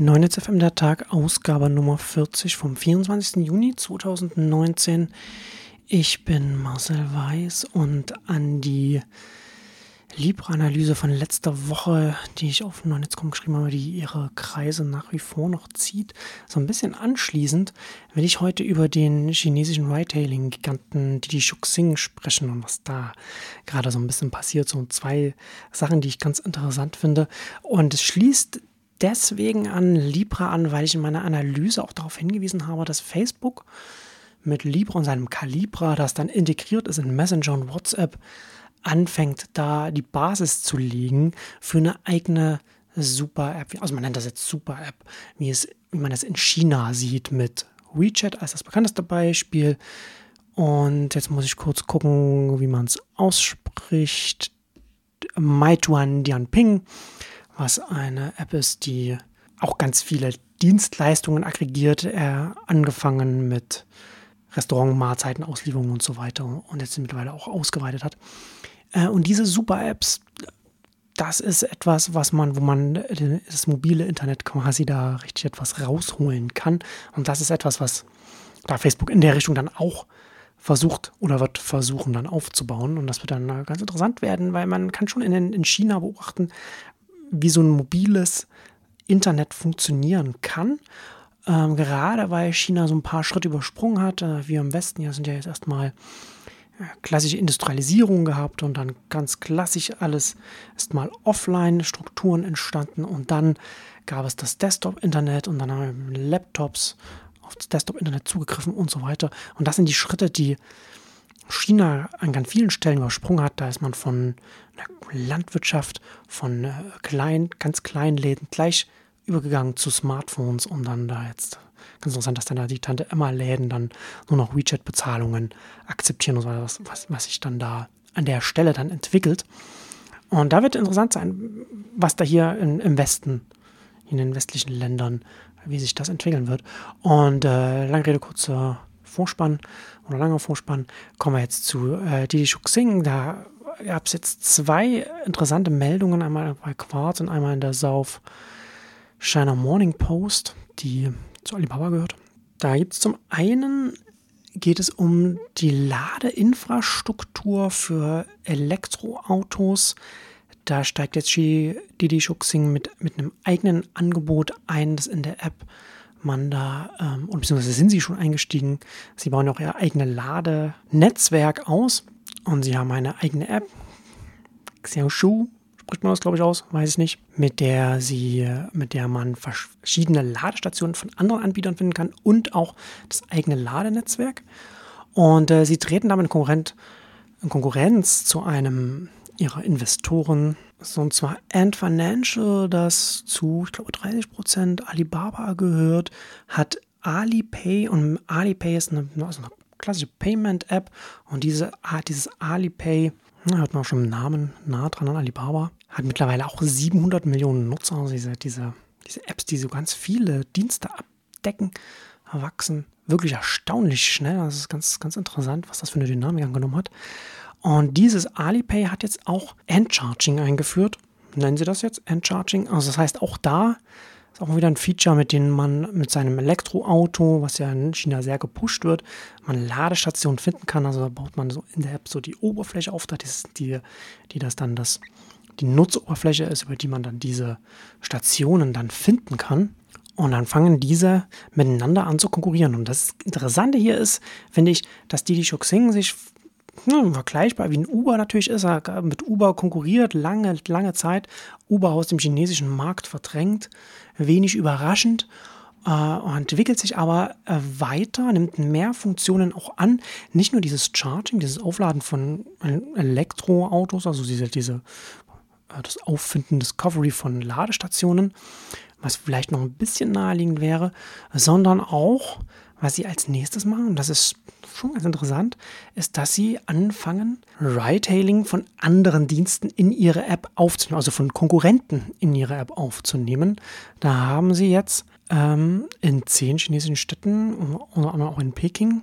9 FM der Tag, Ausgabe Nummer 40 vom 24. Juni 2019. Ich bin Marcel Weiß und an die Libra-Analyse von letzter Woche, die ich auf 9.com geschrieben habe, die ihre Kreise nach wie vor noch zieht, so ein bisschen anschließend, will ich heute über den chinesischen Retailing-Giganten Didi Shuxing sprechen und was da gerade so ein bisschen passiert. So zwei Sachen, die ich ganz interessant finde. Und es schließt deswegen an Libra an, weil ich in meiner Analyse auch darauf hingewiesen habe, dass Facebook mit Libra und seinem Calibra, das dann integriert ist in Messenger und WhatsApp, anfängt, da die Basis zu legen für eine eigene Super-App. Also man nennt das jetzt Super-App, wie, wie man das in China sieht mit WeChat als das bekannteste Beispiel. Und jetzt muss ich kurz gucken, wie man es ausspricht. Meituan Dianping was eine App ist, die auch ganz viele Dienstleistungen aggregiert, äh, angefangen mit Restaurant, Mahlzeiten, Auslieferungen und so weiter und jetzt mittlerweile auch ausgeweitet hat. Äh, und diese Super-Apps, das ist etwas, was man, wo man das mobile Internet quasi da richtig etwas rausholen kann. Und das ist etwas, was da Facebook in der Richtung dann auch versucht oder wird versuchen dann aufzubauen. Und das wird dann ganz interessant werden, weil man kann schon in, in China beobachten, wie so ein mobiles Internet funktionieren kann. Ähm, gerade weil China so ein paar Schritte übersprungen hat. Äh, wir im Westen ja sind ja jetzt erstmal äh, klassische Industrialisierung gehabt und dann ganz klassisch alles erstmal Offline-Strukturen entstanden und dann gab es das Desktop-Internet und dann haben wir Laptops auf das Desktop-Internet zugegriffen und so weiter. Und das sind die Schritte, die China an ganz vielen Stellen übersprungen hat. Da ist man von Landwirtschaft, von äh, klein, ganz kleinen Läden gleich übergegangen zu Smartphones, um dann da jetzt, ganz interessant, dass dann da die Tante Emma-Läden dann nur noch WeChat-Bezahlungen akzeptieren und so was, was, was sich dann da an der Stelle dann entwickelt. Und da wird interessant sein, was da hier in, im Westen, in den westlichen Ländern, wie sich das entwickeln wird. Und äh, lange Rede, kurzer Vorspann oder langer Vorspann, kommen wir jetzt zu äh, Didi Shuxing. Da gab es jetzt zwei interessante Meldungen, einmal bei Quartz und einmal in der South China Morning Post, die zu Alibaba gehört. Da gibt es zum einen geht es um die Ladeinfrastruktur für Elektroautos. Da steigt jetzt Didi Shuxing mit, mit einem eigenen Angebot ein, das in der App man da, ähm, und beziehungsweise sind sie schon eingestiegen. Sie bauen auch ihr eigenes Ladenetzwerk aus und sie haben eine eigene App, Xiaoshu, spricht man das glaube ich aus, weiß ich nicht, mit der sie, mit der man verschiedene Ladestationen von anderen Anbietern finden kann und auch das eigene Ladenetzwerk. Und äh, sie treten damit in, Konkurrent, in Konkurrenz zu einem ihrer Investoren, so, und zwar Ant Financial, das zu, ich glaube, 30 Prozent Alibaba gehört, hat Alipay und Alipay ist eine, also eine klassische Payment-App und diese, dieses Alipay, hört man auch schon im Namen nah dran an Alibaba, hat mittlerweile auch 700 Millionen Nutzer. Also diese, diese, diese Apps, die so ganz viele Dienste abdecken, wachsen wirklich erstaunlich schnell. Das ist ganz, ganz interessant, was das für eine Dynamik angenommen hat. Und dieses Alipay hat jetzt auch Endcharging eingeführt. Nennen sie das jetzt Endcharging? Also das heißt, auch da ist auch wieder ein Feature, mit dem man mit seinem Elektroauto, was ja in China sehr gepusht wird, man Ladestationen finden kann. Also da baut man so in der App so die Oberfläche auf, die, die das dann das, die Nutzoberfläche ist, über die man dann diese Stationen dann finden kann. Und dann fangen diese miteinander an zu konkurrieren. Und das Interessante hier ist, finde ich, dass Didi Shuxing sich ja, vergleichbar wie ein Uber natürlich ist. Er mit Uber konkurriert lange, lange Zeit. Uber aus dem chinesischen Markt verdrängt. Wenig überraschend. Äh, entwickelt sich aber äh, weiter, nimmt mehr Funktionen auch an. Nicht nur dieses Charging, dieses Aufladen von Elektroautos, also diese, diese äh, das Auffinden, Discovery von Ladestationen, was vielleicht noch ein bisschen naheliegend wäre, sondern auch, was sie als nächstes machen, und das ist schon ganz interessant, ist, dass sie anfangen, Ride-Hailing von anderen Diensten in ihre App aufzunehmen, also von Konkurrenten in ihre App aufzunehmen. Da haben sie jetzt ähm, in zehn chinesischen Städten, unter anderem auch in Peking,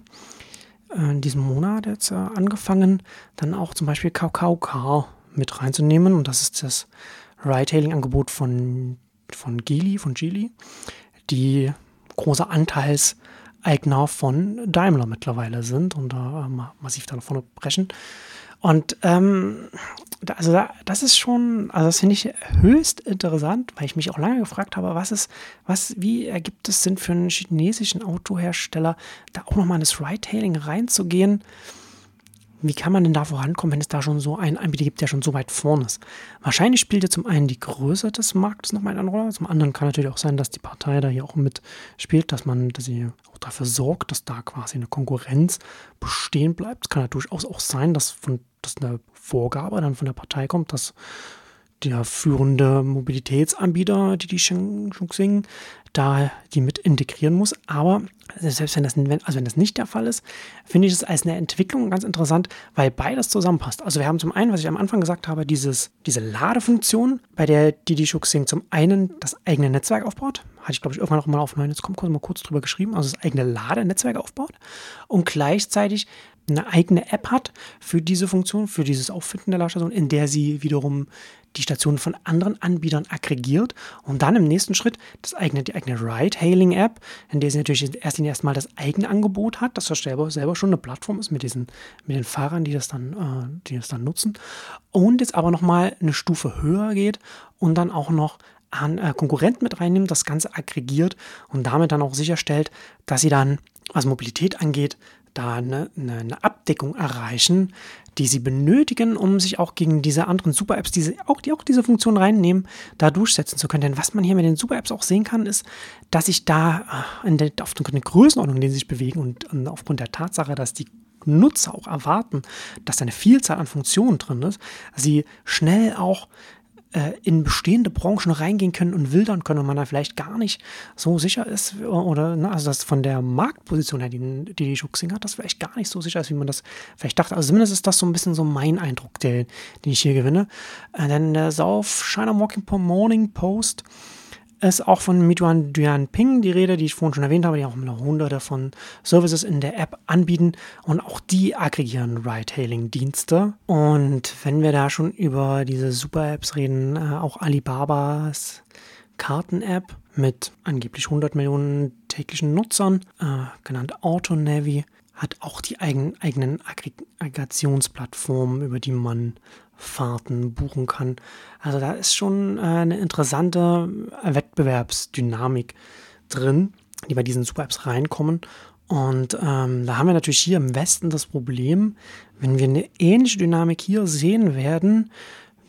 äh, in diesem Monat jetzt äh, angefangen, dann auch zum Beispiel Kakao Car mit reinzunehmen. Und das ist das Ride-Hailing-Angebot von von Geely, von Geely, die großer Anteilseigner von Daimler mittlerweile sind und da äh, massiv da vorne brechen. Und ähm, also das ist schon, also das finde ich höchst interessant, weil ich mich auch lange gefragt habe, was ist, was, wie ergibt es Sinn für einen chinesischen Autohersteller, da auch nochmal in das Ride-Hailing reinzugehen? Wie kann man denn da vorankommen, wenn es da schon so einen Anbieter gibt, der schon so weit vorne ist? Wahrscheinlich spielt ja zum einen die Größe des Marktes nochmal eine Rolle. Zum anderen kann natürlich auch sein, dass die Partei da hier auch mitspielt, dass man, dass sie auch dafür sorgt, dass da quasi eine Konkurrenz bestehen bleibt. Es kann ja durchaus auch sein, dass, von, dass eine Vorgabe dann von der Partei kommt, dass der führende Mobilitätsanbieter, die die Xing, da die mit integrieren muss. Aber selbst wenn das, also wenn das nicht der Fall ist, finde ich es als eine Entwicklung ganz interessant, weil beides zusammenpasst. Also wir haben zum einen, was ich am Anfang gesagt habe, dieses, diese Ladefunktion, bei der Didi Shuxing zum einen das eigene Netzwerk aufbaut. Hatte ich, glaube ich, irgendwann auch mal auf Neunetz.com mal kurz drüber geschrieben. Also das eigene Ladenetzwerk aufbaut und gleichzeitig eine eigene App hat für diese Funktion, für dieses Auffinden der Ladestation, in der sie wiederum die Stationen von anderen Anbietern aggregiert und dann im nächsten Schritt das eigene, die eigene Ride-Hailing-App, in der sie natürlich erst erstmal das eigene Angebot hat, das selber, selber schon eine Plattform ist mit diesen, mit den Fahrern, die das dann, äh, die das dann nutzen. Und jetzt aber nochmal eine Stufe höher geht und dann auch noch an äh, Konkurrenten mit reinnimmt, das Ganze aggregiert und damit dann auch sicherstellt, dass sie dann, was Mobilität angeht, da eine, eine, Abdeckung erreichen, die sie benötigen, um sich auch gegen diese anderen Super-Apps, die auch, die auch diese Funktion reinnehmen, da durchsetzen zu können. Denn was man hier mit den Super-Apps auch sehen kann, ist, dass sich da äh, in der, aufgrund der Größenordnung, in der sie sich bewegen und, und aufgrund der Tatsache, dass die Nutzer auch erwarten, dass da eine Vielzahl an Funktionen drin ist, sie schnell auch äh, in bestehende Branchen reingehen können und wildern können und man da vielleicht gar nicht so sicher ist oder ne, also das von der Marktposition her, die die, die Schuxing hat, das vielleicht gar nicht so sicher ist, wie man das vielleicht dachte. Also zumindest ist das so ein bisschen so mein Eindruck, der, den ich hier gewinne. Äh, denn der South China Morning Post ist auch von Meituan Ping die Rede, die ich vorhin schon erwähnt habe, die auch hunderte von Services in der App anbieten und auch die aggregieren Ride-Hailing-Dienste. Und wenn wir da schon über diese Super-Apps reden, äh, auch Alibabas Karten-App mit angeblich 100 Millionen täglichen Nutzern, äh, genannt AutoNavi, hat auch die eigen, eigenen Aggregationsplattformen, über die man Fahrten buchen kann. Also da ist schon äh, eine interessante Wettbewerbsdynamik drin, die bei diesen Super-Apps reinkommen. Und ähm, da haben wir natürlich hier im Westen das Problem, wenn wir eine ähnliche Dynamik hier sehen werden,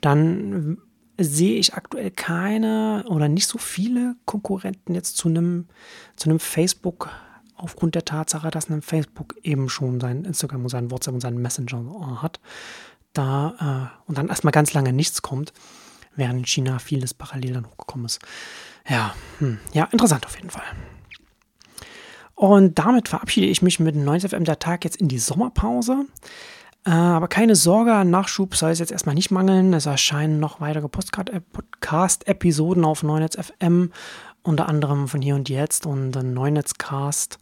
dann sehe ich aktuell keine oder nicht so viele Konkurrenten jetzt zu einem, zu einem Facebook aufgrund der Tatsache, dass ein Facebook eben schon sein Instagram und sein WhatsApp und seinen Messenger hat da äh, und dann erstmal ganz lange nichts kommt, während in China vieles parallel dann hochgekommen ist. Ja, hm, ja, interessant auf jeden Fall. Und damit verabschiede ich mich mit 90 FM der Tag jetzt in die Sommerpause. Äh, aber keine Sorge, Nachschub soll es jetzt erstmal nicht mangeln. Es erscheinen noch weitere Podcast-Episoden auf Neunetz FM, unter anderem von hier und jetzt und Neunetzcast.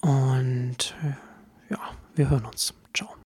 Und äh, ja, wir hören uns. Ciao.